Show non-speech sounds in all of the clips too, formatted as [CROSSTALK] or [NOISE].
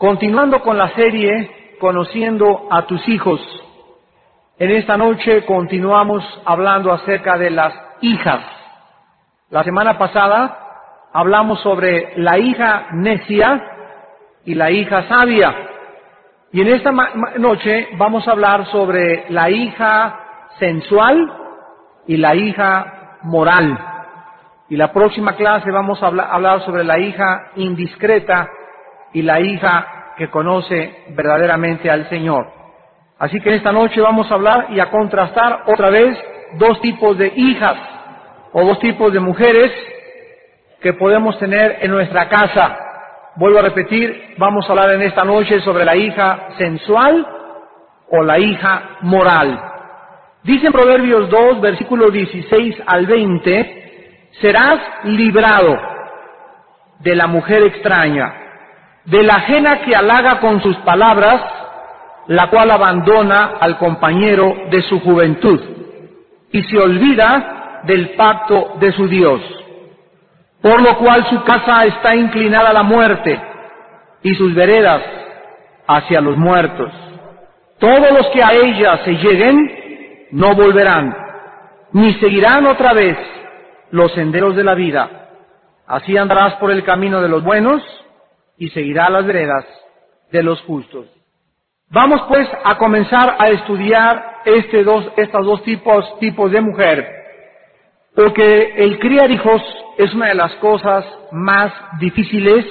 Continuando con la serie Conociendo a tus hijos, en esta noche continuamos hablando acerca de las hijas. La semana pasada hablamos sobre la hija necia y la hija sabia. Y en esta noche vamos a hablar sobre la hija sensual y la hija moral. Y la próxima clase vamos a hablar sobre la hija indiscreta y la hija que conoce verdaderamente al Señor. Así que esta noche vamos a hablar y a contrastar otra vez dos tipos de hijas o dos tipos de mujeres que podemos tener en nuestra casa. Vuelvo a repetir, vamos a hablar en esta noche sobre la hija sensual o la hija moral. Dice en Proverbios 2, versículos 16 al 20, serás librado de la mujer extraña de la ajena que halaga con sus palabras, la cual abandona al compañero de su juventud y se olvida del pacto de su Dios, por lo cual su casa está inclinada a la muerte y sus veredas hacia los muertos. Todos los que a ella se lleguen no volverán, ni seguirán otra vez los senderos de la vida. Así andarás por el camino de los buenos y seguirá las veredas de los justos. Vamos pues a comenzar a estudiar este dos, estos dos tipos, tipos de mujer, porque el criar hijos es una de las cosas más difíciles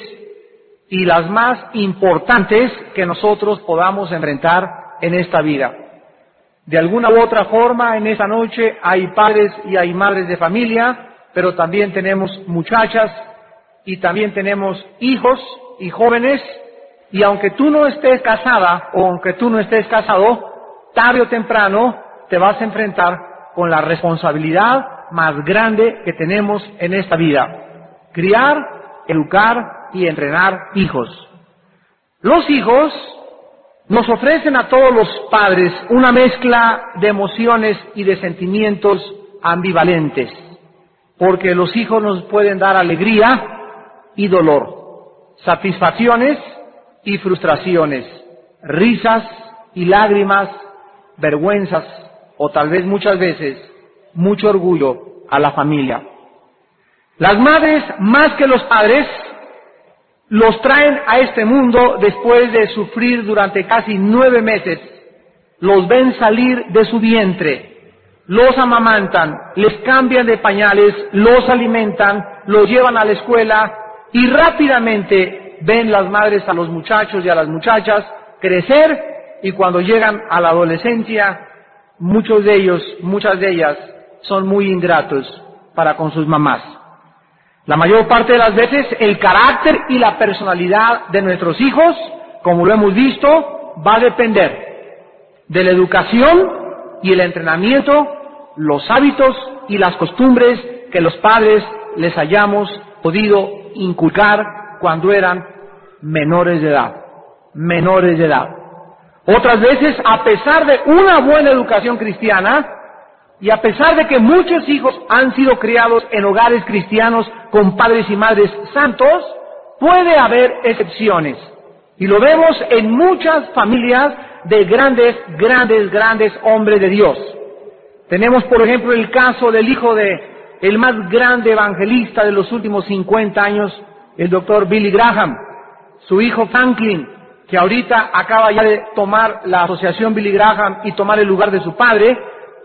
y las más importantes que nosotros podamos enfrentar en esta vida. De alguna u otra forma, en esta noche hay padres y hay madres de familia, pero también tenemos muchachas y también tenemos hijos y jóvenes, y aunque tú no estés casada o aunque tú no estés casado, tarde o temprano te vas a enfrentar con la responsabilidad más grande que tenemos en esta vida. Criar, educar y entrenar hijos. Los hijos nos ofrecen a todos los padres una mezcla de emociones y de sentimientos ambivalentes, porque los hijos nos pueden dar alegría y dolor satisfacciones y frustraciones, risas y lágrimas, vergüenzas o tal vez muchas veces mucho orgullo a la familia. Las madres, más que los padres, los traen a este mundo después de sufrir durante casi nueve meses. Los ven salir de su vientre, los amamantan, les cambian de pañales, los alimentan, los llevan a la escuela, y rápidamente ven las madres a los muchachos y a las muchachas crecer y cuando llegan a la adolescencia, muchos de ellos, muchas de ellas, son muy ingratos para con sus mamás. La mayor parte de las veces el carácter y la personalidad de nuestros hijos, como lo hemos visto, va a depender de la educación y el entrenamiento, los hábitos y las costumbres que los padres les hayamos podido inculcar cuando eran menores de edad, menores de edad. Otras veces, a pesar de una buena educación cristiana, y a pesar de que muchos hijos han sido criados en hogares cristianos con padres y madres santos, puede haber excepciones. Y lo vemos en muchas familias de grandes, grandes, grandes hombres de Dios. Tenemos, por ejemplo, el caso del hijo de el más grande evangelista de los últimos 50 años, el doctor Billy Graham, su hijo Franklin, que ahorita acaba ya de tomar la asociación Billy Graham y tomar el lugar de su padre,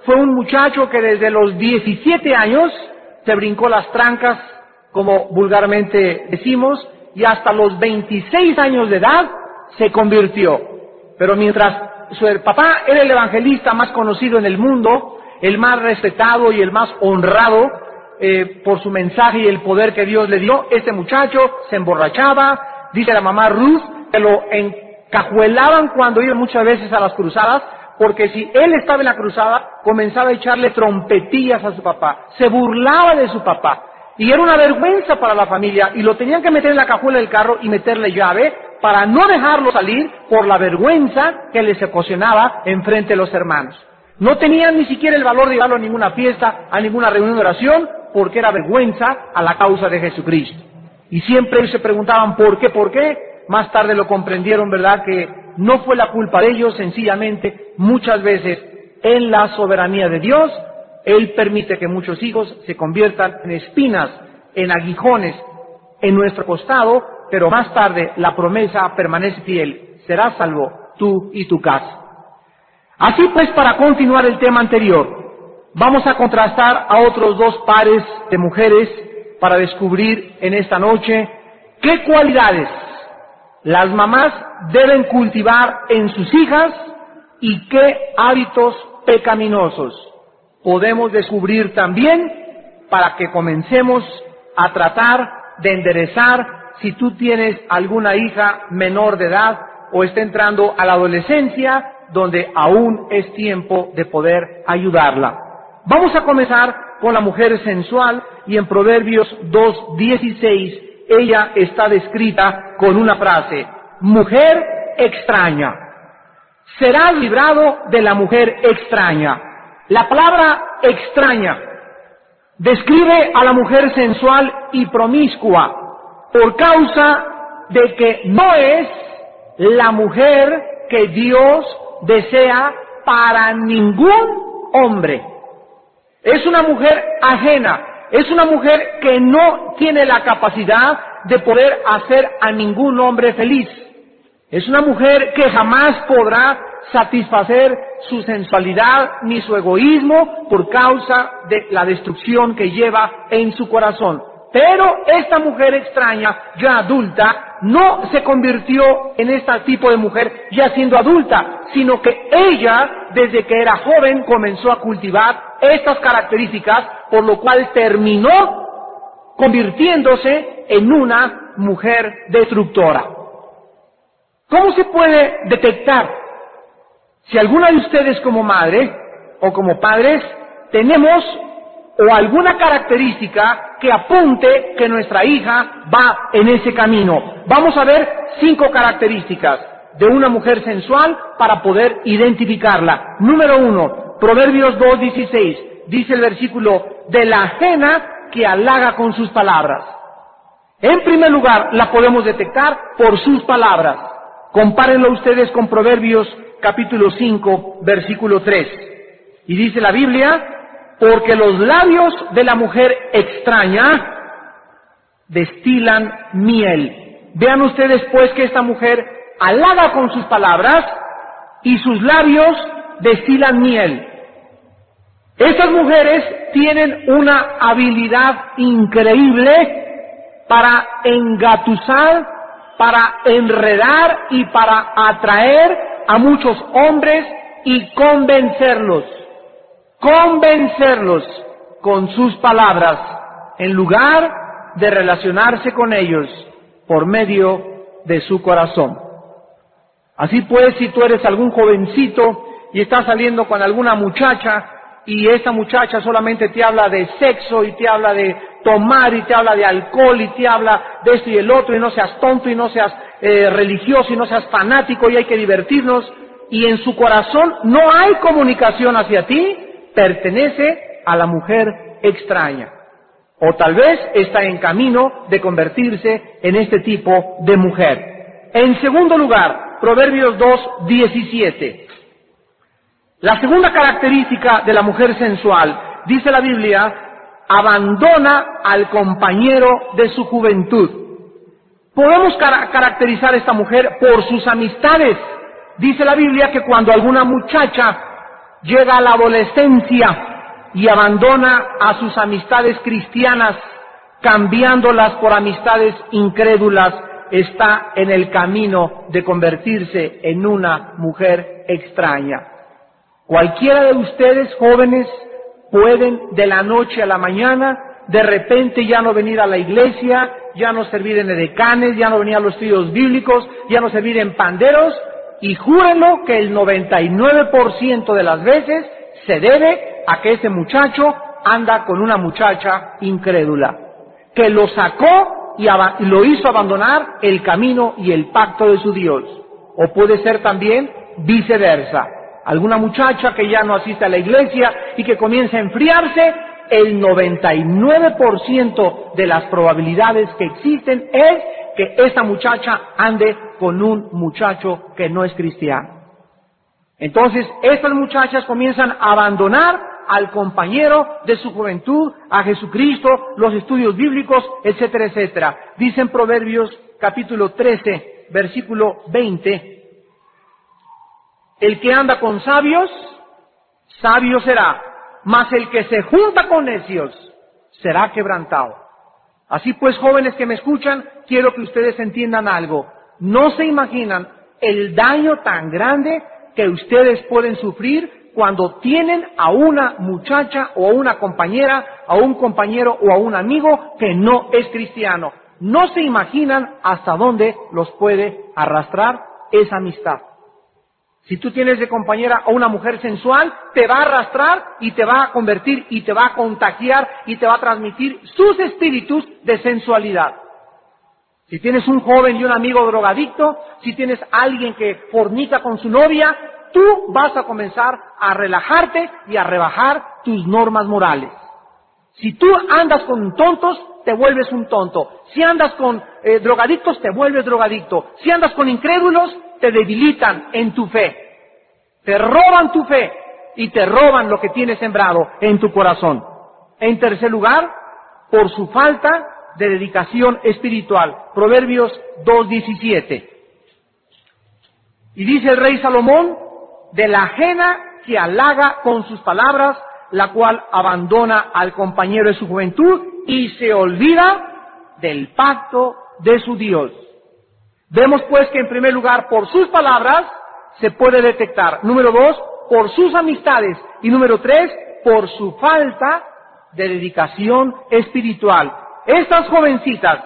fue un muchacho que desde los 17 años se brincó las trancas, como vulgarmente decimos, y hasta los 26 años de edad se convirtió. Pero mientras su papá era el evangelista más conocido en el mundo, el más respetado y el más honrado, eh, por su mensaje y el poder que Dios le dio, este muchacho se emborrachaba, dice la mamá Ruth, que lo encajuelaban cuando iba muchas veces a las cruzadas, porque si él estaba en la cruzada, comenzaba a echarle trompetillas a su papá, se burlaba de su papá, y era una vergüenza para la familia, y lo tenían que meter en la cajuela del carro y meterle llave para no dejarlo salir por la vergüenza que les ocasionaba enfrente de los hermanos. No tenían ni siquiera el valor de llevarlo a ninguna fiesta, a ninguna reunión de oración, porque era vergüenza a la causa de Jesucristo. Y siempre se preguntaban por qué, por qué, más tarde lo comprendieron, ¿verdad? Que no fue la culpa de ellos, sencillamente, muchas veces en la soberanía de Dios, Él permite que muchos hijos se conviertan en espinas, en aguijones en nuestro costado, pero más tarde la promesa permanece fiel, serás salvo tú y tu casa. Así pues, para continuar el tema anterior, vamos a contrastar a otros dos pares de mujeres para descubrir en esta noche qué cualidades las mamás deben cultivar en sus hijas y qué hábitos pecaminosos podemos descubrir también para que comencemos a tratar de enderezar si tú tienes alguna hija menor de edad o está entrando a la adolescencia donde aún es tiempo de poder ayudarla. Vamos a comenzar con la mujer sensual y en Proverbios 2.16 ella está descrita con una frase, mujer extraña. Serás librado de la mujer extraña. La palabra extraña describe a la mujer sensual y promiscua por causa de que no es la mujer que Dios desea para ningún hombre. Es una mujer ajena, es una mujer que no tiene la capacidad de poder hacer a ningún hombre feliz. Es una mujer que jamás podrá satisfacer su sensualidad ni su egoísmo por causa de la destrucción que lleva en su corazón. Pero esta mujer extraña, ya adulta, no se convirtió en este tipo de mujer ya siendo adulta, sino que ella, desde que era joven, comenzó a cultivar estas características, por lo cual terminó convirtiéndose en una mujer destructora. ¿Cómo se puede detectar si alguna de ustedes como madre o como padres tenemos o alguna característica que apunte que nuestra hija va en ese camino. Vamos a ver cinco características de una mujer sensual para poder identificarla. Número uno, Proverbios 2.16, dice el versículo, de la ajena que halaga con sus palabras. En primer lugar, la podemos detectar por sus palabras. Compárenlo ustedes con Proverbios capítulo 5, versículo 3. Y dice la Biblia, porque los labios de la mujer extraña destilan miel. Vean ustedes pues que esta mujer halaga con sus palabras y sus labios destilan miel. Estas mujeres tienen una habilidad increíble para engatusar, para enredar y para atraer a muchos hombres y convencerlos convencerlos con sus palabras en lugar de relacionarse con ellos por medio de su corazón. Así pues, si tú eres algún jovencito y estás saliendo con alguna muchacha y esa muchacha solamente te habla de sexo y te habla de tomar y te habla de alcohol y te habla de esto y el otro y no seas tonto y no seas eh, religioso y no seas fanático y hay que divertirnos y en su corazón no hay comunicación hacia ti, pertenece a la mujer extraña. O tal vez está en camino de convertirse en este tipo de mujer. En segundo lugar, Proverbios 2, 17. La segunda característica de la mujer sensual, dice la Biblia, abandona al compañero de su juventud. Podemos caracterizar a esta mujer por sus amistades. Dice la Biblia que cuando alguna muchacha llega a la adolescencia y abandona a sus amistades cristianas, cambiándolas por amistades incrédulas, está en el camino de convertirse en una mujer extraña. Cualquiera de ustedes jóvenes pueden de la noche a la mañana de repente ya no venir a la iglesia, ya no servir en edecanes, ya no venir a los estudios bíblicos, ya no servir en panderos, y júrenlo que el 99% de las veces se debe a que ese muchacho anda con una muchacha incrédula, que lo sacó y, lo hizo abandonar el camino y el pacto de su Dios. O puede ser también viceversa. Alguna muchacha que ya no asiste a la iglesia y que comienza a enfriarse, el 99% de las probabilidades que existen es que esta muchacha ande con un muchacho que no es cristiano. Entonces, estas muchachas comienzan a abandonar al compañero de su juventud, a Jesucristo, los estudios bíblicos, etcétera, etcétera. Dicen Proverbios capítulo 13, versículo 20, el que anda con sabios, sabio será, mas el que se junta con necios será quebrantado. Así pues, jóvenes que me escuchan, quiero que ustedes entiendan algo. No se imaginan el daño tan grande que ustedes pueden sufrir cuando tienen a una muchacha o a una compañera, a un compañero o a un amigo que no es cristiano. No se imaginan hasta dónde los puede arrastrar esa amistad. Si tú tienes de compañera a una mujer sensual, te va a arrastrar y te va a convertir y te va a contagiar y te va a transmitir sus espíritus de sensualidad. Si tienes un joven y un amigo drogadicto, si tienes alguien que fornica con su novia, tú vas a comenzar a relajarte y a rebajar tus normas morales. Si tú andas con tontos, te vuelves un tonto. Si andas con eh, drogadictos, te vuelves drogadicto. Si andas con incrédulos, te debilitan en tu fe. Te roban tu fe y te roban lo que tienes sembrado en tu corazón. En tercer lugar, por su falta de dedicación espiritual. Proverbios 2.17. Y dice el rey Salomón, de la ajena que halaga con sus palabras, la cual abandona al compañero de su juventud y se olvida del pacto de su Dios. Vemos pues que en primer lugar, por sus palabras se puede detectar. Número dos, por sus amistades. Y número tres, por su falta de dedicación espiritual. Estas jovencitas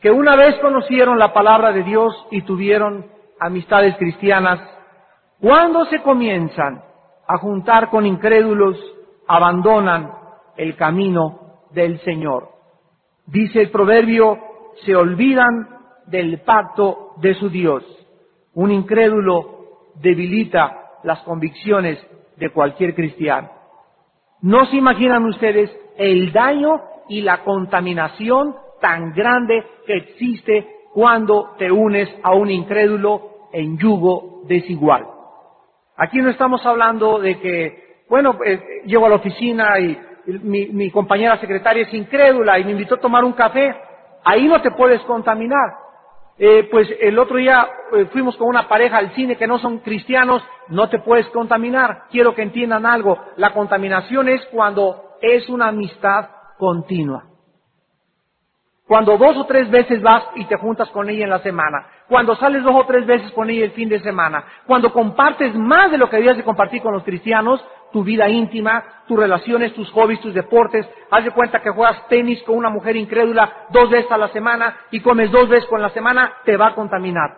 que una vez conocieron la palabra de Dios y tuvieron amistades cristianas, cuando se comienzan a juntar con incrédulos, abandonan el camino del Señor. Dice el proverbio, se olvidan del pacto de su Dios. Un incrédulo debilita las convicciones de cualquier cristiano. No se imaginan ustedes el daño y la contaminación tan grande que existe cuando te unes a un incrédulo en yugo desigual. Aquí no estamos hablando de que, bueno, eh, llego a la oficina y mi, compañera secretaria es incrédula y me invitó a tomar un café. Ahí no te puedes contaminar. Eh, pues el otro día eh, fuimos con una pareja al cine que no son cristianos, no te puedes contaminar. Quiero que entiendan algo. La contaminación es cuando es una amistad continua. Cuando dos o tres veces vas y te juntas con ella en la semana. Cuando sales dos o tres veces con ella el fin de semana. Cuando compartes más de lo que debías de compartir con los cristianos, tu vida íntima, tus relaciones, tus hobbies, tus deportes. Haz de cuenta que juegas tenis con una mujer incrédula dos veces a la semana y comes dos veces con la semana, te va a contaminar.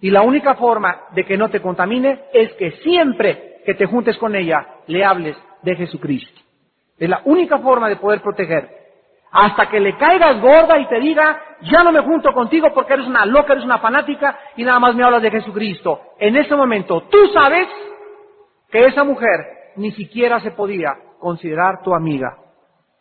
Y la única forma de que no te contamine es que siempre que te juntes con ella le hables de Jesucristo. Es la única forma de poder proteger hasta que le caigas gorda y te diga, ya no me junto contigo porque eres una loca, eres una fanática y nada más me hablas de Jesucristo. En ese momento tú sabes que esa mujer ni siquiera se podía considerar tu amiga.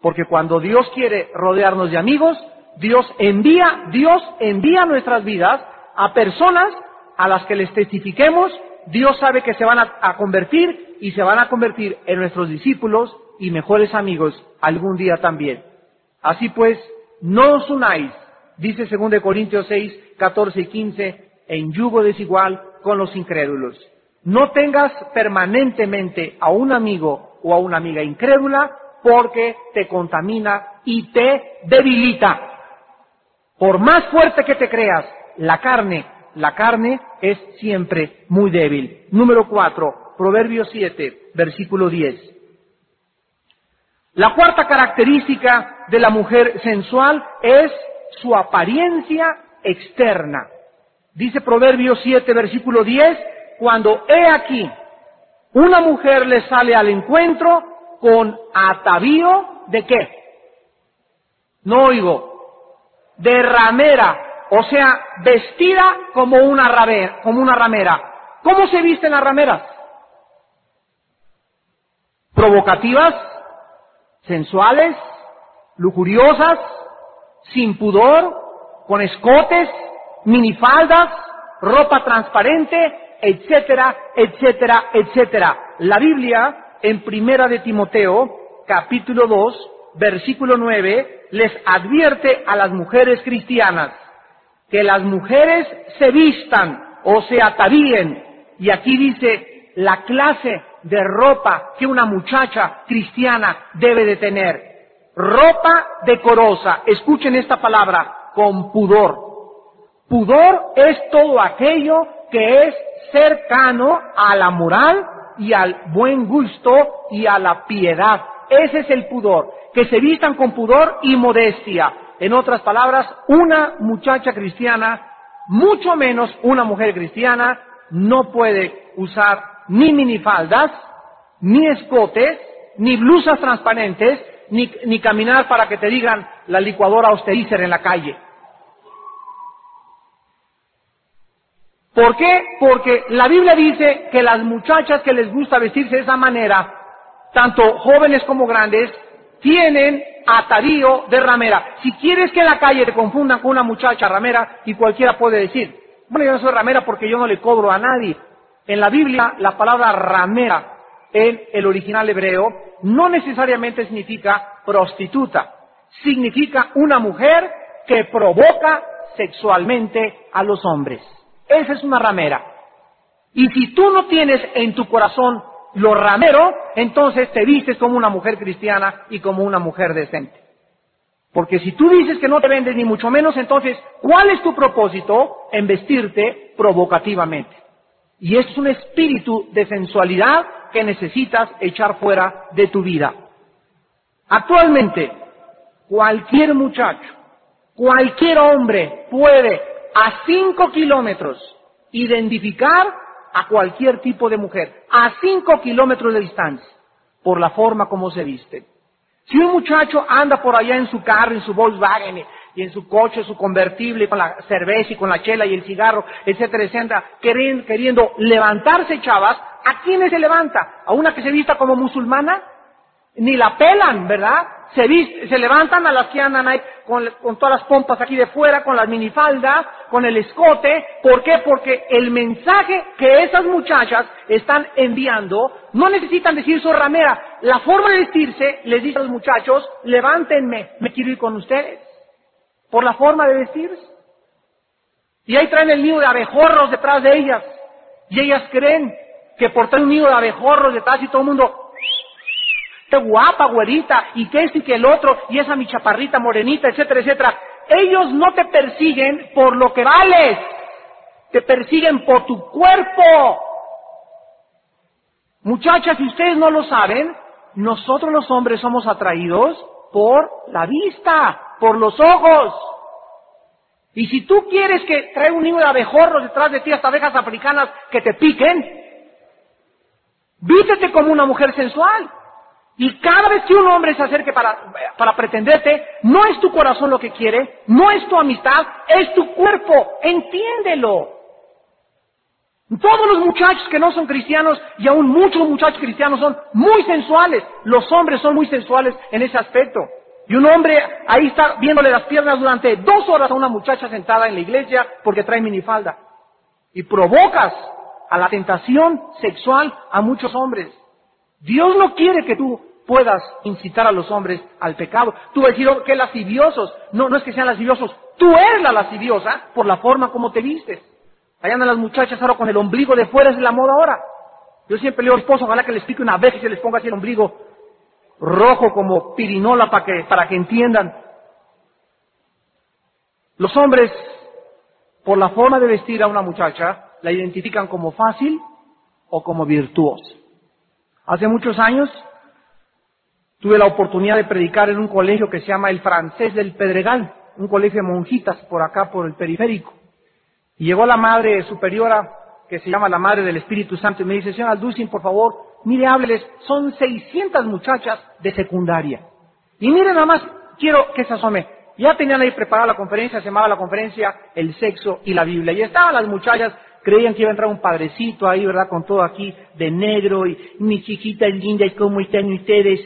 Porque cuando Dios quiere rodearnos de amigos, Dios envía, Dios envía nuestras vidas a personas a las que les testifiquemos, Dios sabe que se van a, convertir y se van a convertir en nuestros discípulos y mejores amigos algún día también. Así pues, no os unáis, dice 2 Corintios 6, 14 y 15, en yugo desigual con los incrédulos. No tengas permanentemente a un amigo o a una amiga incrédula porque te contamina y te debilita. Por más fuerte que te creas, la carne, la carne es siempre muy débil. Número 4, Proverbios 7, versículo 10. La cuarta característica de la mujer sensual es su apariencia externa. Dice Proverbios 7, versículo 10, cuando he aquí, una mujer le sale al encuentro con atavío de qué? No oigo, de ramera, o sea, vestida como una como una ramera. ¿Cómo se visten las rameras? Provocativas, sensuales, lujuriosas, sin pudor, con escotes, minifaldas, ropa transparente, etcétera, etcétera, etcétera. La Biblia, en Primera de Timoteo, capítulo 2, versículo 9, les advierte a las mujeres cristianas que las mujeres se vistan o se atavíen. Y aquí dice la clase de ropa que una muchacha cristiana debe de tener. Ropa decorosa. Escuchen esta palabra, con pudor. Pudor es todo aquello que es cercano a la moral y al buen gusto y a la piedad. Ese es el pudor. Que se vistan con pudor y modestia. En otras palabras, una muchacha cristiana, mucho menos una mujer cristiana, no puede usar ni minifaldas, ni escotes, ni blusas transparentes, ni, ni caminar para que te digan la licuadora austerizer en la calle. ¿Por qué? Porque la Biblia dice que las muchachas que les gusta vestirse de esa manera, tanto jóvenes como grandes, tienen atavío de ramera. Si quieres que en la calle te confundan con una muchacha ramera, y cualquiera puede decir, bueno, yo no soy ramera porque yo no le cobro a nadie. En la Biblia, la palabra ramera en el original hebreo no necesariamente significa prostituta, significa una mujer que provoca sexualmente a los hombres. Esa es una ramera. Y si tú no tienes en tu corazón lo ramero, entonces te vistes como una mujer cristiana y como una mujer decente. Porque si tú dices que no te vendes ni mucho menos, entonces, ¿cuál es tu propósito en vestirte provocativamente? Y es un espíritu de sensualidad que necesitas echar fuera de tu vida. Actualmente, cualquier muchacho, cualquier hombre puede a cinco kilómetros identificar a cualquier tipo de mujer, a cinco kilómetros de distancia, por la forma como se viste. Si un muchacho anda por allá en su carro, en su Volkswagen, y en su coche, su convertible, con la cerveza y con la chela y el cigarro, etcétera, etcétera, queriendo, queriendo levantarse chavas, ¿a quiénes se levanta? ¿A una que se vista como musulmana? Ni la pelan, ¿verdad? Se, se levantan a las que andan ahí con, todas las pompas aquí de fuera, con las minifaldas, con el escote. ¿Por qué? Porque el mensaje que esas muchachas están enviando no necesitan decir su ramera. La forma de vestirse les dice a los muchachos, levántenme, me quiero ir con ustedes. Por la forma de vestirse. Y ahí traen el nido de abejorros detrás de ellas. Y ellas creen que por traer un nido de abejorros detrás y todo el mundo qué guapa, güerita, y que este y que el otro, y esa mi chaparrita morenita, etcétera, etcétera. Ellos no te persiguen por lo que vales, te persiguen por tu cuerpo. Muchachas, si ustedes no lo saben, nosotros los hombres somos atraídos por la vista, por los ojos. Y si tú quieres que traiga un niño de abejorros detrás de ti hasta abejas africanas que te piquen, vístete como una mujer sensual. Y cada vez que un hombre se acerque para, para pretenderte, no es tu corazón lo que quiere, no es tu amistad, es tu cuerpo. Entiéndelo. Todos los muchachos que no son cristianos y aún muchos muchachos cristianos son muy sensuales. Los hombres son muy sensuales en ese aspecto. Y un hombre ahí está viéndole las piernas durante dos horas a una muchacha sentada en la iglesia porque trae minifalda. Y provocas a la tentación sexual a muchos hombres. Dios no quiere que tú puedas incitar a los hombres al pecado. Tú vas a decir, oh, qué. No, no es que sean lasciviosos. Tú eres la lasciviosa por la forma como te vistes. Allá andan las muchachas ahora con el ombligo de fuera, es la moda ahora. Yo siempre le digo al esposo, ojalá que les pique una vez y se les ponga así el ombligo rojo como pirinola para que, para que entiendan. Los hombres, por la forma de vestir a una muchacha, la identifican como fácil o como virtuosa. Hace muchos años tuve la oportunidad de predicar en un colegio que se llama el Francés del Pedregal, un colegio de monjitas por acá, por el periférico. Y llegó la madre superiora, que se llama la madre del Espíritu Santo, y me dice, señora Alducin, por favor, mire, hábleles, son 600 muchachas de secundaria. Y mire nada más, quiero que se asome. Ya tenían ahí preparada la conferencia, se llamaba la conferencia El sexo y la Biblia. Y estaban las muchachas creían que iba a entrar un padrecito ahí, ¿verdad? Con todo aquí de negro y mi chiquita linda y cómo están ustedes.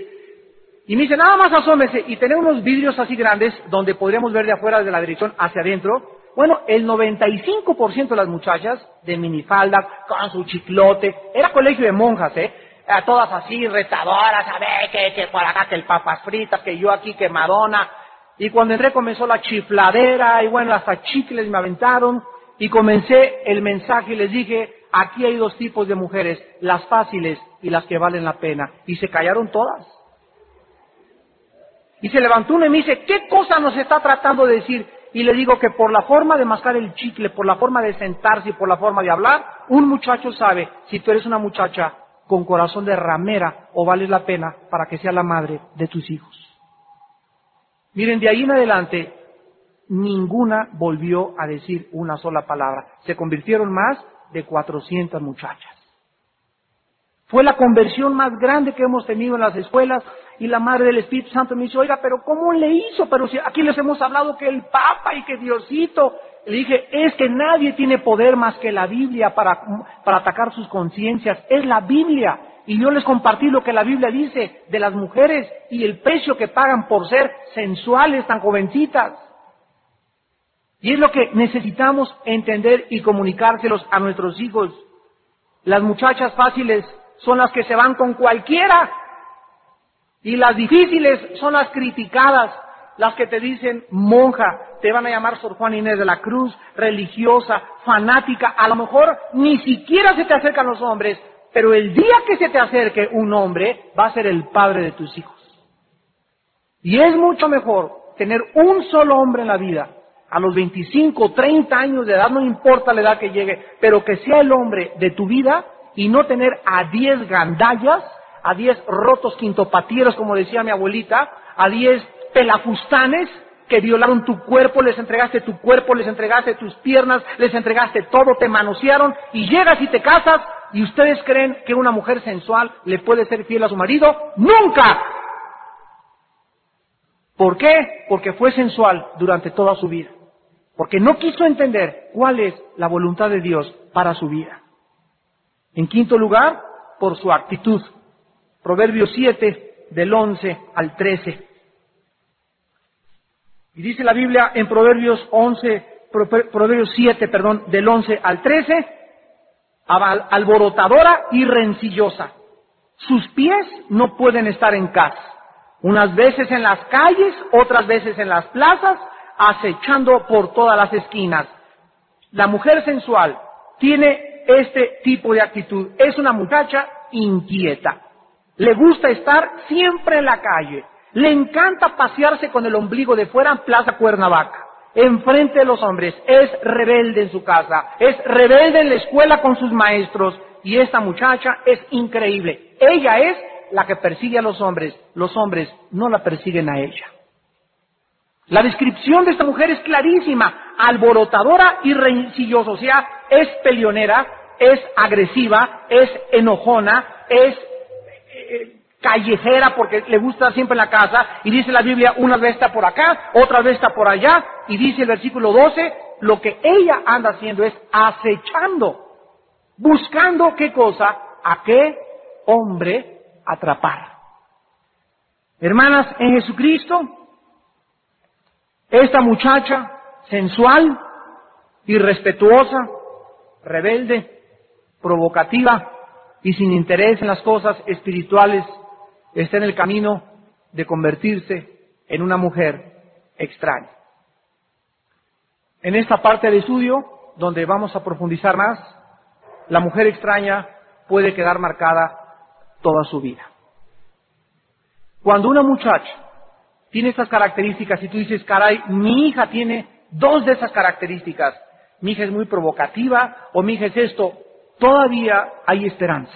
Y me dice, nada más asómese. Y tenemos unos vidrios así grandes donde podríamos ver de afuera de la dirección hacia adentro. Bueno, el 95% de las muchachas de minifalda, con su chiclote, era colegio de monjas, ¿eh? todas así, retadoras, a ver, que, que por acá, que el papas fritas, que yo aquí, que Madonna. Y cuando entré comenzó la chifladera, y bueno, hasta chicles me aventaron, y comencé el mensaje y les dije, aquí hay dos tipos de mujeres, las fáciles y las que valen la pena. Y se callaron todas. Y se levantó uno y me dice, ¿qué cosa nos está tratando de decir? Y le digo que por la forma de mascar el chicle, por la forma de sentarse y por la forma de hablar, un muchacho sabe si tú eres una muchacha con corazón de ramera o vale la pena para que sea la madre de tus hijos. Miren, de ahí en adelante, ninguna volvió a decir una sola palabra. Se convirtieron más de 400 muchachas. Fue la conversión más grande que hemos tenido en las escuelas y la Madre del Espíritu Santo me dice, oiga, pero ¿cómo le hizo? Pero si aquí les hemos hablado que el Papa y que Diosito. Le dije, es que nadie tiene poder más que la Biblia para, para atacar sus conciencias. Es la Biblia. Y yo les compartí lo que la Biblia dice de las mujeres y el precio que pagan por ser sensuales tan jovencitas. Y es lo que necesitamos entender y comunicárselos a nuestros hijos. Las muchachas fáciles son las que se van con cualquiera y las difíciles son las criticadas, las que te dicen monja, te van a llamar Sor Juan Inés de la Cruz, religiosa, fanática, a lo mejor ni siquiera se te acercan los hombres, pero el día que se te acerque un hombre va a ser el padre de tus hijos. Y es mucho mejor tener un solo hombre en la vida, a los 25, 30 años de edad, no importa la edad que llegue, pero que sea el hombre de tu vida y no tener a 10 gandallas a diez rotos quintopatieros, como decía mi abuelita, a diez pelafustanes que violaron tu cuerpo, les entregaste tu cuerpo, les entregaste tus piernas, les entregaste todo, te manosearon y llegas y te casas y ustedes creen que una mujer sensual le puede ser fiel a su marido. ¡Nunca! ¿Por qué? Porque fue sensual durante toda su vida. Porque no quiso entender cuál es la voluntad de Dios para su vida. En quinto lugar, por su actitud. Proverbios 7, del 11 al 13. Y dice la Biblia en Proverbios 11, Proverbios 7, perdón, del 11 al 13, alborotadora y rencillosa. Sus pies no pueden estar en casa. Unas veces en las calles, otras veces en las plazas, acechando por todas las esquinas. La mujer sensual tiene este tipo de actitud. Es una muchacha inquieta. Le gusta estar siempre en la calle. Le encanta pasearse con el ombligo de fuera en Plaza Cuernavaca, enfrente de los hombres. Es rebelde en su casa, es rebelde en la escuela con sus maestros. Y esta muchacha es increíble. Ella es la que persigue a los hombres. Los hombres no la persiguen a ella. La descripción de esta mujer es clarísima, alborotadora y rencillosa, o sea, es peleonera, es agresiva, es enojona, es callejera porque le gusta siempre en la casa y dice la Biblia una vez está por acá, otra vez está por allá y dice el versículo 12, lo que ella anda haciendo es acechando, buscando qué cosa, a qué hombre atrapar. Hermanas, en Jesucristo, esta muchacha sensual, irrespetuosa, rebelde, provocativa, y sin interés en las cosas espirituales está en el camino de convertirse en una mujer extraña. En esta parte del estudio, donde vamos a profundizar más, la mujer extraña puede quedar marcada toda su vida. Cuando una muchacha tiene estas características y tú dices, caray, mi hija tiene dos de esas características, mi hija es muy provocativa o mi hija es esto, todavía hay esperanza.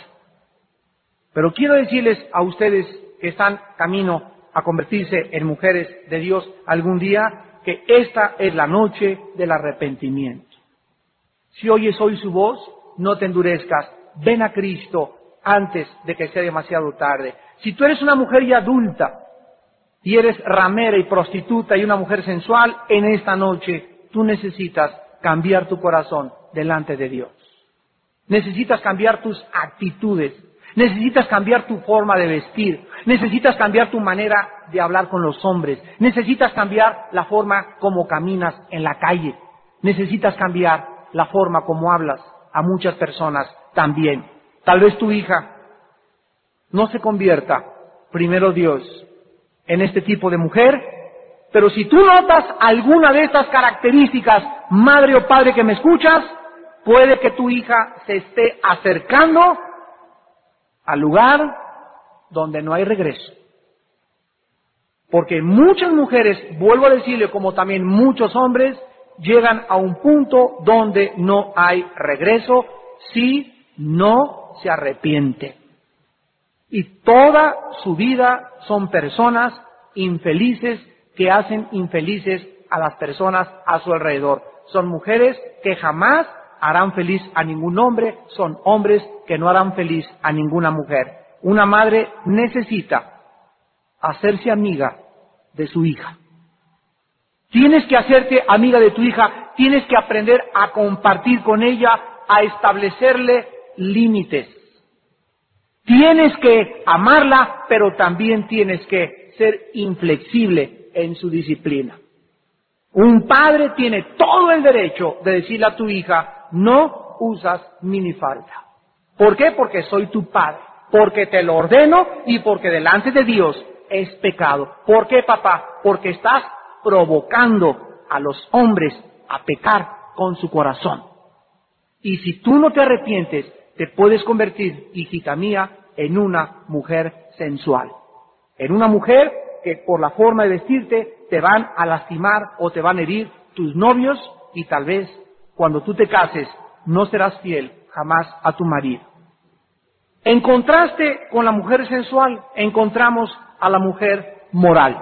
Pero quiero decirles a ustedes que están camino a convertirse en mujeres de Dios algún día, que esta es la noche del arrepentimiento. Si oyes hoy su voz, no te endurezcas, ven a Cristo antes de que sea demasiado tarde. Si tú eres una mujer ya adulta y eres ramera y prostituta y una mujer sensual, en esta noche tú necesitas cambiar tu corazón delante de Dios. Necesitas cambiar tus actitudes. Necesitas cambiar tu forma de vestir. Necesitas cambiar tu manera de hablar con los hombres. Necesitas cambiar la forma como caminas en la calle. Necesitas cambiar la forma como hablas a muchas personas también. Tal vez tu hija no se convierta, primero Dios, en este tipo de mujer, pero si tú notas alguna de estas características, madre o padre que me escuchas, puede que tu hija se esté acercando al lugar donde no hay regreso. Porque muchas mujeres, vuelvo a decirle, como también muchos hombres, llegan a un punto donde no hay regreso si no se arrepiente. Y toda su vida son personas infelices que hacen infelices a las personas a su alrededor. Son mujeres que jamás harán feliz a ningún hombre, son hombres que no harán feliz a ninguna mujer. Una madre necesita hacerse amiga de su hija. Tienes que hacerte amiga de tu hija, tienes que aprender a compartir con ella, a establecerle límites. Tienes que amarla, pero también tienes que ser inflexible en su disciplina. Un padre tiene todo el derecho de decirle a tu hija, no usas minifalda. ¿Por qué? Porque soy tu padre, porque te lo ordeno y porque delante de Dios es pecado. ¿Por qué, papá? Porque estás provocando a los hombres a pecar con su corazón. Y si tú no te arrepientes, te puedes convertir, hijita mía, en una mujer sensual. En una mujer que por la forma de vestirte te van a lastimar o te van a herir tus novios y tal vez cuando tú te cases, no serás fiel jamás a tu marido. En contraste con la mujer sensual, encontramos a la mujer moral.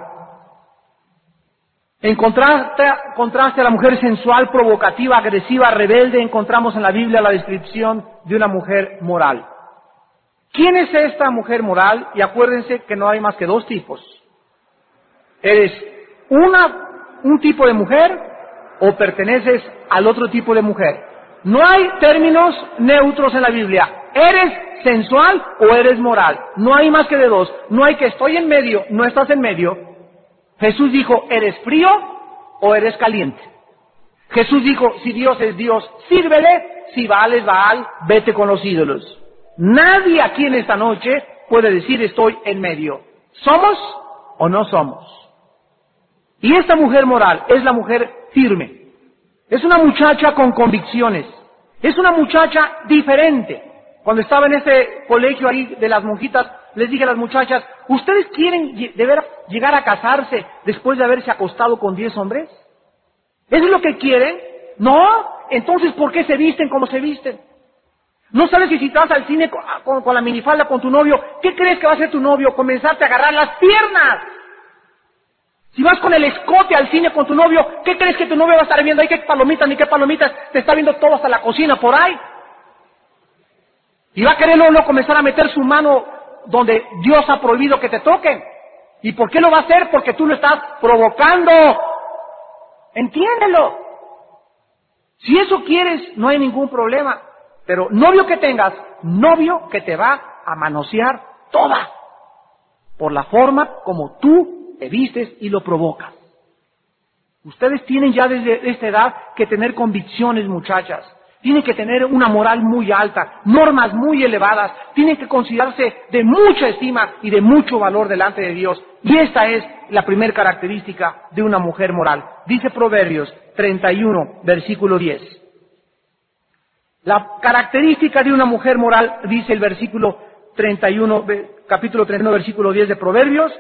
En contraste, a la mujer sensual, provocativa, agresiva, rebelde, encontramos en la Biblia la descripción de una mujer moral. ¿Quién es esta mujer moral? Y acuérdense que no hay más que dos tipos. Eres una, un tipo de mujer o perteneces al otro tipo de mujer. No hay términos neutros en la Biblia. ¿Eres sensual o eres moral? No hay más que de dos. No hay que estoy en medio, no estás en medio. Jesús dijo, ¿eres frío o eres caliente? Jesús dijo, si Dios es Dios, sírvele. Si Baal es Baal, vete con los ídolos. Nadie aquí en esta noche puede decir estoy en medio. ¿Somos o no somos? Y esta mujer moral es la mujer firme. Es una muchacha con convicciones. Es una muchacha diferente. Cuando estaba en ese colegio ahí de las monjitas, les dije a las muchachas, ¿ustedes quieren de llegar a casarse después de haberse acostado con diez hombres? ¿Eso es lo que quieren? No. Entonces, ¿por qué se visten como se visten? ¿No sabes que si te vas al cine con, con la minifalda con tu novio, qué crees que va a hacer tu novio? Comenzarte a agarrar las piernas. Si vas con el escote al cine con tu novio, ¿qué crees que tu novio va a estar viendo ahí? ¿Qué palomitas ni qué palomitas? Te está viendo todo hasta la cocina por ahí. Y va a querer no comenzar a meter su mano donde Dios ha prohibido que te toquen. ¿Y por qué lo va a hacer? Porque tú lo estás provocando. Entiéndelo. Si eso quieres, no hay ningún problema. Pero novio que tengas, novio que te va a manosear toda. Por la forma como tú te vistes y lo provocas. Ustedes tienen ya desde esta edad que tener convicciones, muchachas. Tienen que tener una moral muy alta, normas muy elevadas, tienen que considerarse de mucha estima y de mucho valor delante de Dios. Y esta es la primera característica de una mujer moral. Dice Proverbios 31, versículo 10. La característica de una mujer moral, dice el versículo 31, capítulo 31, versículo 10 de Proverbios,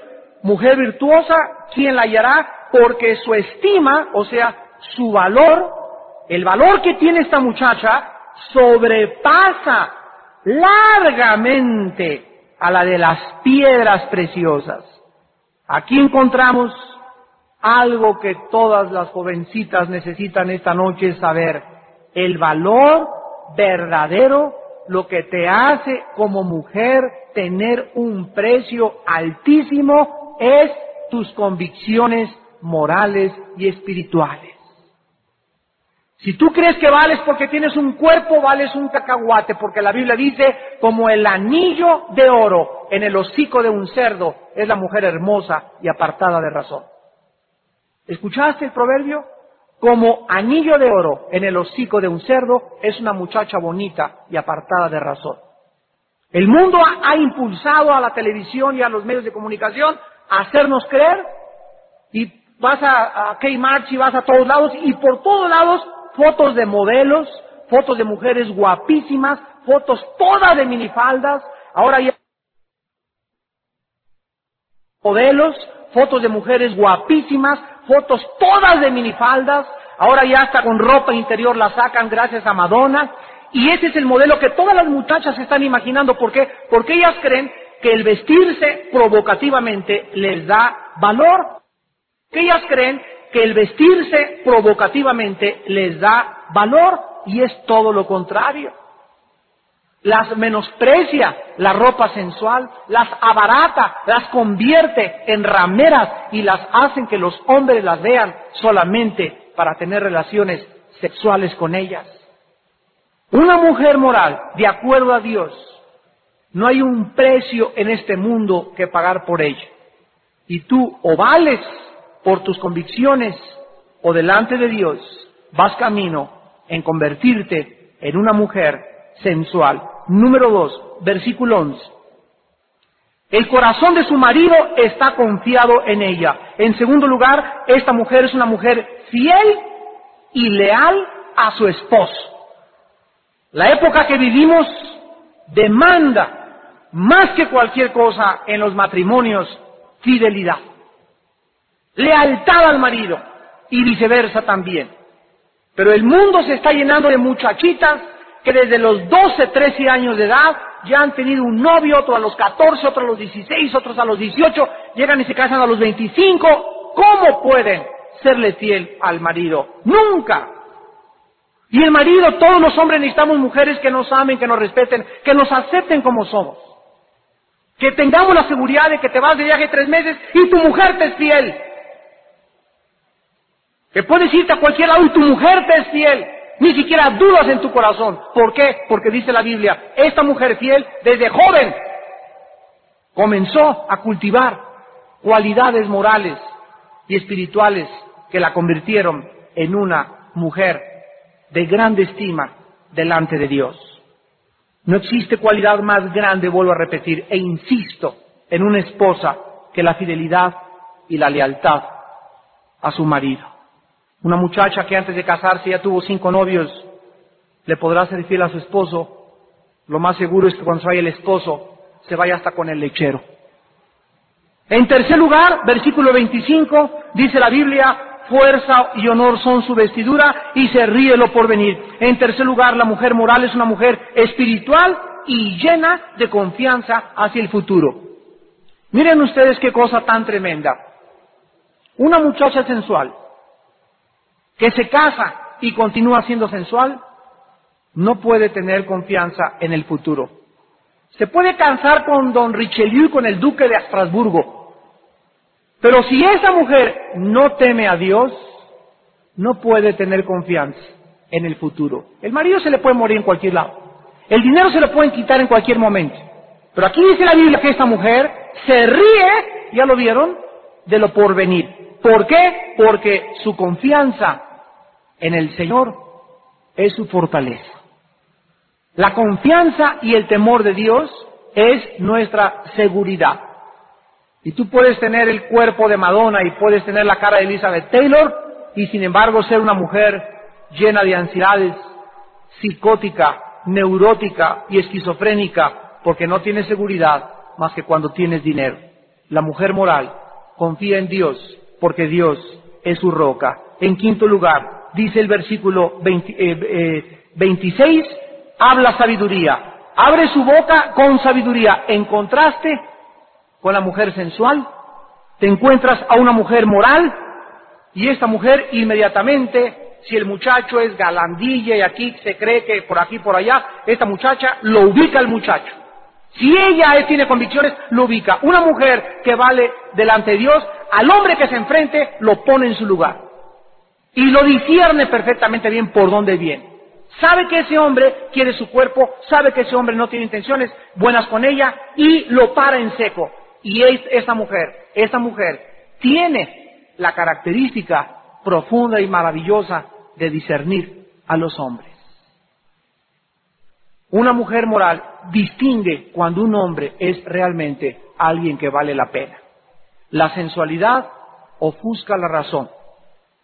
mujer virtuosa, ¿quién la hallará? Porque su estima, o sea, su valor, el valor que tiene esta muchacha, sobrepasa largamente a la de las piedras preciosas. Aquí encontramos algo que todas las jovencitas necesitan esta noche saber, el valor verdadero, lo que te hace como mujer tener un precio altísimo es tus convicciones morales y espirituales. Si tú crees que vales porque tienes un cuerpo, vales un cacahuate, porque la Biblia dice, como el anillo de oro en el hocico de un cerdo, es la mujer hermosa y apartada de razón. ¿Escuchaste el proverbio? Como anillo de oro en el hocico de un cerdo, es una muchacha bonita y apartada de razón. El mundo ha, impulsado a la televisión y a los medios de comunicación a hacernos creer y vas a, a Kmart y vas a todos lados y por todos lados fotos de modelos, fotos de mujeres guapísimas, fotos todas de minifaldas, ahora ya modelos, fotos de mujeres guapísimas, fotos todas de minifaldas, ahora ya hasta con ropa interior la sacan gracias a Madonna, y ese es el modelo que todas las muchachas están imaginando, ¿por qué? Porque ellas creen que el vestirse provocativamente les da valor, que ellas creen que el vestirse provocativamente les da valor y es todo lo contrario. Las menosprecia la ropa sensual, las abarata, las convierte en rameras y las hacen que los hombres las vean solamente para tener relaciones sexuales con ellas. Una mujer moral, de acuerdo a Dios, no hay un precio en este mundo que pagar por ella. Y tú o vales por tus convicciones o delante de Dios, vas camino en convertirte en una mujer sensual. Número dos, versículo 11. El corazón de su marido está confiado en ella. En segundo lugar, esta mujer es una mujer fiel y leal a su esposo. La época que vivimos demanda más que cualquier cosa en los matrimonios fidelidad lealtad al marido y viceversa también. Pero el mundo se está llenando de muchachitas que desde los 12, 13 años de edad ya han tenido un novio, otro a los 14, otro a los 16, otros a los 18, llegan y se casan a los 25. ¿Cómo pueden serle fiel al marido? Nunca. Y el marido, todos los hombres necesitamos mujeres que nos amen, que nos respeten, que nos acepten como somos. Que tengamos la seguridad de que te vas de viaje tres meses y tu mujer te es fiel. Que puedes irte a cualquier lado y tu mujer te es fiel. Ni siquiera dudas en tu corazón. ¿Por qué? Porque dice la Biblia, esta mujer fiel desde joven comenzó a cultivar cualidades morales y espirituales que la convirtieron en una mujer de grande estima delante de Dios. No existe cualidad más grande, vuelvo a repetir, e insisto, en una esposa que la fidelidad y la lealtad a su marido. Una muchacha que antes de casarse ya tuvo cinco novios, le podrá ser fiel a su esposo. Lo más seguro es que cuando se vaya el esposo, se vaya hasta con el lechero. En tercer lugar, versículo 25, dice la Biblia, fuerza y honor son su vestidura y se ríe lo por venir. En tercer lugar, la mujer moral es una mujer espiritual y llena de confianza hacia el futuro. Miren ustedes qué cosa tan tremenda. Una muchacha sensual, que se casa y continúa siendo sensual, no puede tener confianza en el futuro. Se puede casar con don Richelieu y con el duque de Estrasburgo, pero si esa mujer no teme a Dios, no puede tener confianza en el futuro. El marido se le puede morir en cualquier lado. El dinero se le pueden quitar en cualquier momento. Pero aquí dice la Biblia que esta mujer se ríe, ya lo vieron, de lo porvenir. ¿Por qué? Porque su confianza en el Señor es su fortaleza. La confianza y el temor de Dios es nuestra seguridad. Y tú puedes tener el cuerpo de Madonna y puedes tener la cara de Elizabeth Taylor y sin embargo ser una mujer llena de ansiedades, psicótica, neurótica y esquizofrénica porque no tienes seguridad más que cuando tienes dinero. La mujer moral confía en Dios porque Dios es su roca. En quinto lugar, dice el versículo 26, eh, eh, habla sabiduría. Abre su boca con sabiduría. En contraste con la mujer sensual, te encuentras a una mujer moral y esta mujer inmediatamente, si el muchacho es galandilla y aquí se cree que por aquí por allá, esta muchacha lo ubica al muchacho. Si ella tiene convicciones, lo ubica. Una mujer que vale delante de Dios, al hombre que se enfrente, lo pone en su lugar. Y lo discierne perfectamente bien por dónde viene. Sabe que ese hombre quiere su cuerpo, sabe que ese hombre no tiene intenciones buenas con ella y lo para en seco. Y esta mujer, esta mujer tiene la característica profunda y maravillosa de discernir a los hombres. Una mujer moral distingue cuando un hombre es realmente alguien que vale la pena. La sensualidad ofusca la razón.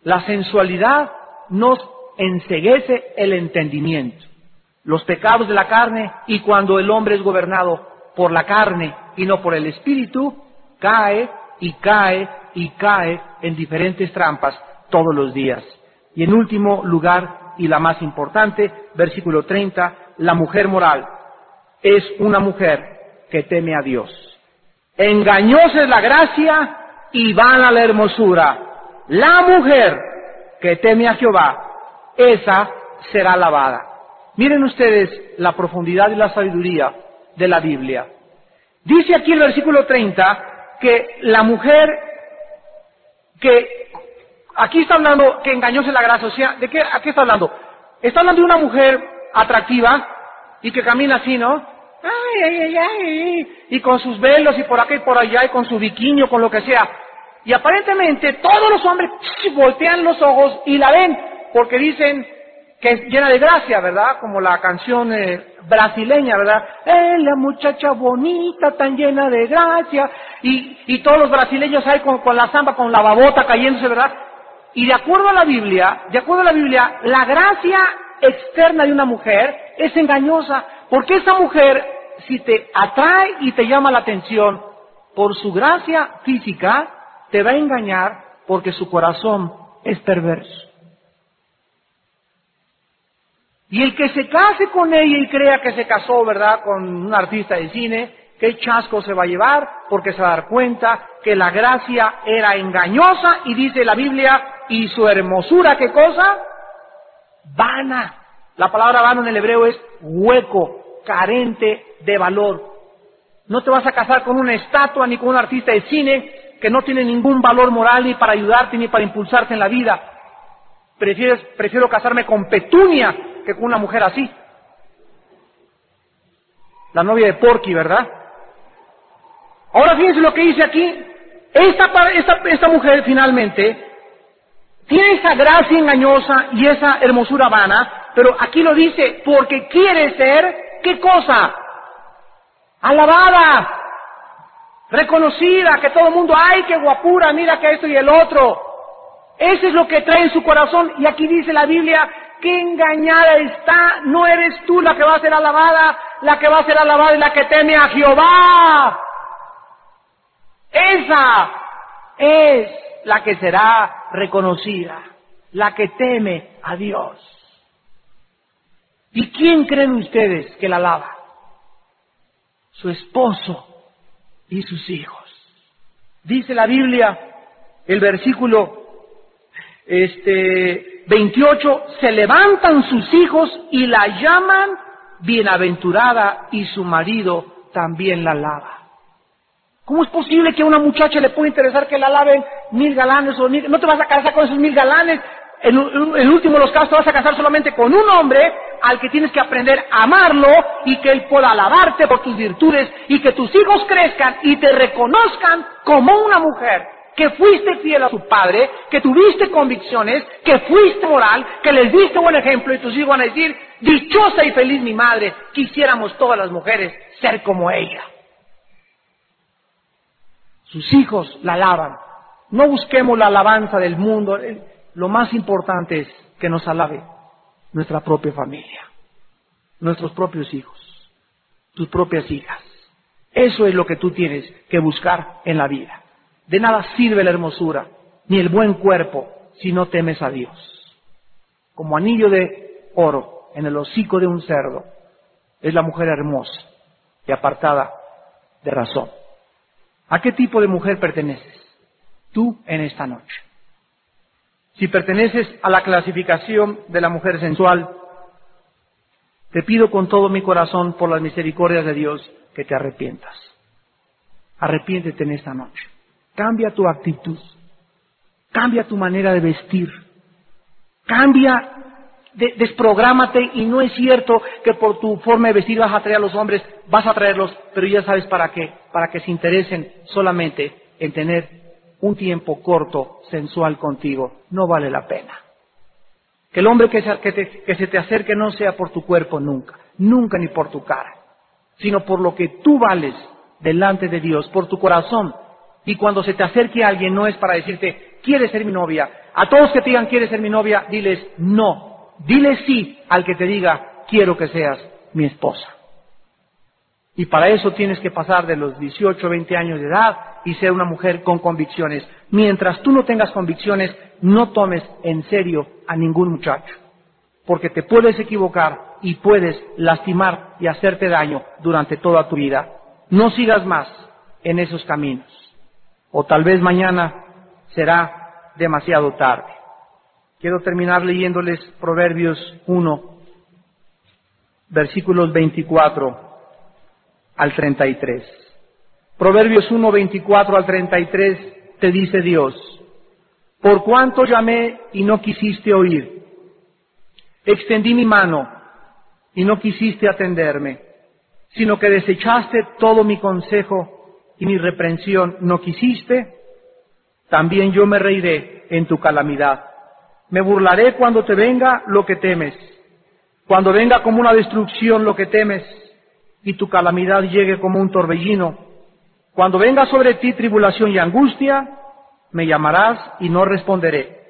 La sensualidad nos enseguece el entendimiento. Los pecados de la carne y cuando el hombre es gobernado por la carne y no por el espíritu, cae y cae y cae en diferentes trampas todos los días. Y en último lugar, y la más importante, versículo 30, la mujer moral es una mujer que teme a Dios. Engañosa es la gracia y vana la hermosura. La mujer que teme a Jehová, esa será lavada. Miren ustedes la profundidad y la sabiduría de la Biblia. Dice aquí el versículo 30 que la mujer que aquí está hablando que engañóse la gracia, o sea, ¿de qué, ¿a qué está hablando? Está hablando de una mujer atractiva y que camina así, ¿no? Ay, ay, ay, ay, y con sus velos y por acá y por allá y con su biquiño, con lo que sea. Y aparentemente todos los hombres [TSK] voltean los ojos y la ven porque dicen que es llena de gracia, ¿verdad? Como la canción eh, brasileña, ¿verdad? Eh, la muchacha bonita, tan llena de gracia. Y, y todos los brasileños ahí con, con la zamba, con la babota cayéndose, ¿verdad? Y de acuerdo a la Biblia, de acuerdo a la Biblia, la gracia externa de una mujer es engañosa, porque esa mujer, si te atrae y te llama la atención por su gracia física, te va a engañar porque su corazón es perverso. Y el que se case con ella y crea que se casó, ¿verdad?, con un artista de cine, qué chasco se va a llevar, porque se va a dar cuenta que la gracia era engañosa y dice la Biblia, y su hermosura, ¿qué cosa? Vana. La palabra vano en el hebreo es hueco, carente de valor. No te vas a casar con una estatua ni con un artista de cine que no tiene ningún valor moral ni para ayudarte ni para impulsarte en la vida. Prefieres, prefiero casarme con Petunia que con una mujer así. La novia de Porky, ¿verdad? Ahora fíjense lo que dice aquí. Esta, esta, esta mujer finalmente tiene esa gracia engañosa y esa hermosura vana, pero aquí lo dice, porque quiere ser, ¿qué cosa? Alabada, reconocida, que todo el mundo, ay, qué guapura, mira que esto y el otro. Eso es lo que trae en su corazón. Y aquí dice la Biblia, qué engañada está, no eres tú la que va a ser alabada, la que va a ser alabada es la que teme a Jehová. Esa es la que será reconocida, la que teme a Dios. ¿Y quién creen ustedes que la alaba? Su esposo y sus hijos. Dice la Biblia, el versículo este 28, se levantan sus hijos y la llaman bienaventurada y su marido también la alaba. ¿Cómo es posible que a una muchacha le pueda interesar que la alaben mil galanes o mil... No te vas a casar con esos mil galanes. En, el último de los casos te vas a casar solamente con un hombre al que tienes que aprender a amarlo y que él pueda alabarte por tus virtudes y que tus hijos crezcan y te reconozcan como una mujer que fuiste fiel a su padre, que tuviste convicciones, que fuiste moral, que les diste buen ejemplo y tus hijos van a decir, dichosa y feliz mi madre, quisiéramos todas las mujeres ser como ella. Sus hijos la alaban. No busquemos la alabanza del mundo. Lo más importante es que nos alabe nuestra propia familia, nuestros propios hijos, tus propias hijas. Eso es lo que tú tienes que buscar en la vida. De nada sirve la hermosura, ni el buen cuerpo, si no temes a Dios. Como anillo de oro en el hocico de un cerdo, es la mujer hermosa y apartada de razón. ¿A qué tipo de mujer perteneces tú en esta noche? Si perteneces a la clasificación de la mujer sensual, te pido con todo mi corazón, por las misericordias de Dios, que te arrepientas. Arrepiéntete en esta noche. Cambia tu actitud. Cambia tu manera de vestir. Cambia, desprográmate y no es cierto que por tu forma de vestir vas a atraer a los hombres, vas a traerlos, pero ya sabes para qué, para que se interesen solamente en tener un tiempo corto, sensual contigo. No vale la pena. Que el hombre que se, que se te acerque no sea por tu cuerpo nunca, nunca ni por tu cara, sino por lo que tú vales delante de Dios, por tu corazón. Y cuando se te acerque alguien no es para decirte, ¿quieres ser mi novia? A todos que te digan, ¿quieres ser mi novia? Diles, no. Diles sí al que te diga, quiero que seas mi esposa. Y para eso tienes que pasar de los 18, 20 años de edad y ser una mujer con convicciones. Mientras tú no tengas convicciones, no tomes en serio a ningún muchacho. Porque te puedes equivocar y puedes lastimar y hacerte daño durante toda tu vida. No sigas más en esos caminos. O tal vez mañana será demasiado tarde. Quiero terminar leyéndoles Proverbios 1, versículos 24 al 33. Proverbios 1, 24 al 33 te dice Dios, por cuanto llamé y no quisiste oír, extendí mi mano y no quisiste atenderme, sino que desechaste todo mi consejo y mi reprensión no quisiste, también yo me reiré en tu calamidad. Me burlaré cuando te venga lo que temes, cuando venga como una destrucción lo que temes, y tu calamidad llegue como un torbellino. Cuando venga sobre ti tribulación y angustia, me llamarás y no responderé.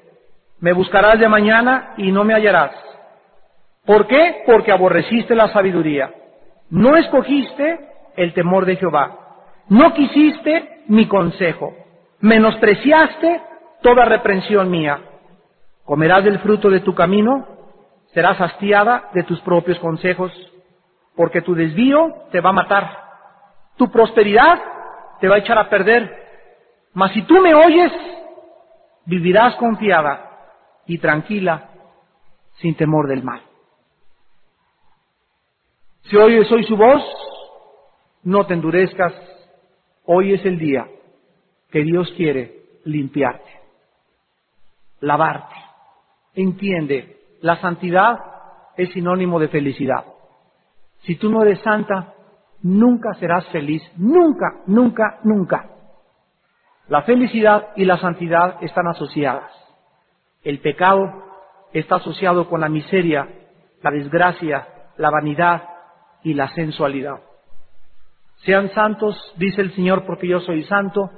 Me buscarás de mañana y no me hallarás. ¿Por qué? Porque aborreciste la sabiduría. No escogiste el temor de Jehová. No quisiste mi consejo. Menospreciaste toda reprensión mía. Comerás del fruto de tu camino. Serás hastiada de tus propios consejos porque tu desvío te va a matar, tu prosperidad te va a echar a perder, mas si tú me oyes, vivirás confiada y tranquila, sin temor del mal. Si oyes hoy su voz, no te endurezcas, hoy es el día que Dios quiere limpiarte, lavarte. Entiende, la santidad es sinónimo de felicidad. Si tú no eres santa, nunca serás feliz, nunca, nunca, nunca. La felicidad y la santidad están asociadas. El pecado está asociado con la miseria, la desgracia, la vanidad y la sensualidad. Sean santos, dice el Señor, porque yo soy santo.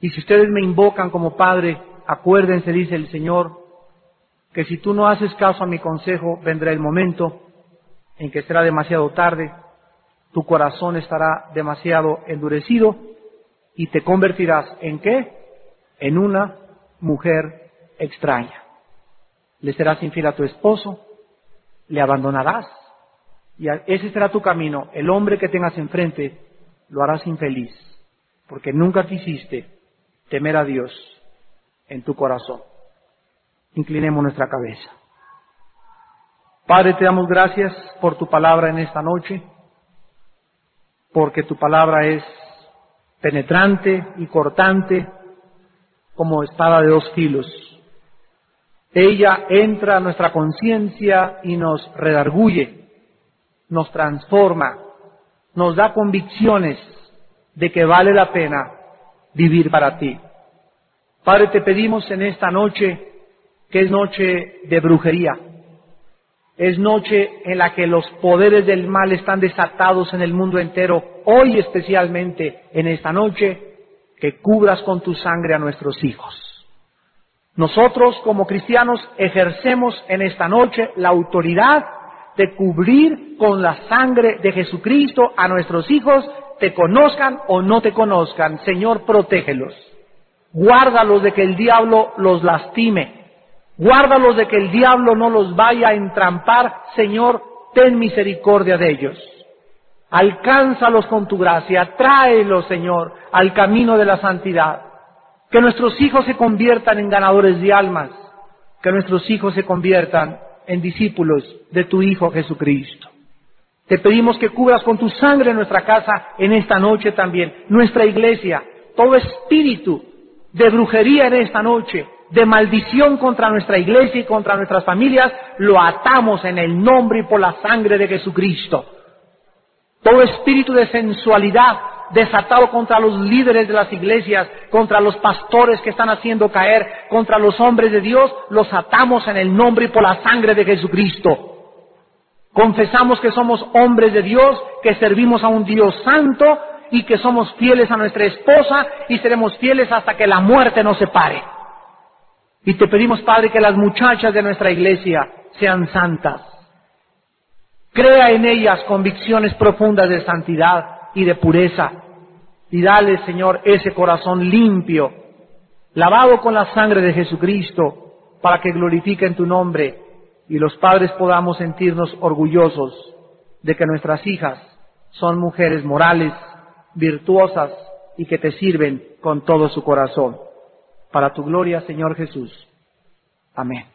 Y si ustedes me invocan como Padre, acuérdense, dice el Señor, que si tú no haces caso a mi consejo, vendrá el momento en que será demasiado tarde, tu corazón estará demasiado endurecido y te convertirás en qué? En una mujer extraña. Le serás infiel a tu esposo, le abandonarás y ese será tu camino. El hombre que tengas enfrente lo harás infeliz porque nunca quisiste temer a Dios en tu corazón. Inclinemos nuestra cabeza. Padre, te damos gracias por tu palabra en esta noche, porque tu palabra es penetrante y cortante como espada de dos filos. Ella entra a nuestra conciencia y nos redarguye, nos transforma, nos da convicciones de que vale la pena vivir para ti. Padre, te pedimos en esta noche, que es noche de brujería, es noche en la que los poderes del mal están desatados en el mundo entero, hoy especialmente en esta noche, que cubras con tu sangre a nuestros hijos. Nosotros como cristianos ejercemos en esta noche la autoridad de cubrir con la sangre de Jesucristo a nuestros hijos, te conozcan o no te conozcan. Señor, protégelos. Guárdalos de que el diablo los lastime Guárdalos de que el diablo no los vaya a entrampar. Señor, ten misericordia de ellos. Alcánzalos con tu gracia. Tráelos, Señor, al camino de la santidad. Que nuestros hijos se conviertan en ganadores de almas. Que nuestros hijos se conviertan en discípulos de tu Hijo Jesucristo. Te pedimos que cubras con tu sangre nuestra casa en esta noche también, nuestra iglesia, todo espíritu de brujería en esta noche, de maldición contra nuestra iglesia y contra nuestras familias, lo atamos en el nombre y por la sangre de Jesucristo. Todo espíritu de sensualidad desatado contra los líderes de las iglesias, contra los pastores que están haciendo caer, contra los hombres de Dios, los atamos en el nombre y por la sangre de Jesucristo. Confesamos que somos hombres de Dios, que servimos a un Dios santo y que somos fieles a nuestra esposa y seremos fieles hasta que la muerte nos separe. Y te pedimos, Padre, que las muchachas de nuestra iglesia sean santas. Crea en ellas convicciones profundas de santidad y de pureza. Y dale, Señor, ese corazón limpio, lavado con la sangre de Jesucristo, para que glorifiquen tu nombre y los padres podamos sentirnos orgullosos de que nuestras hijas son mujeres morales, virtuosas y que te sirven con todo su corazón. Para tu gloria, Señor Jesús. Amén.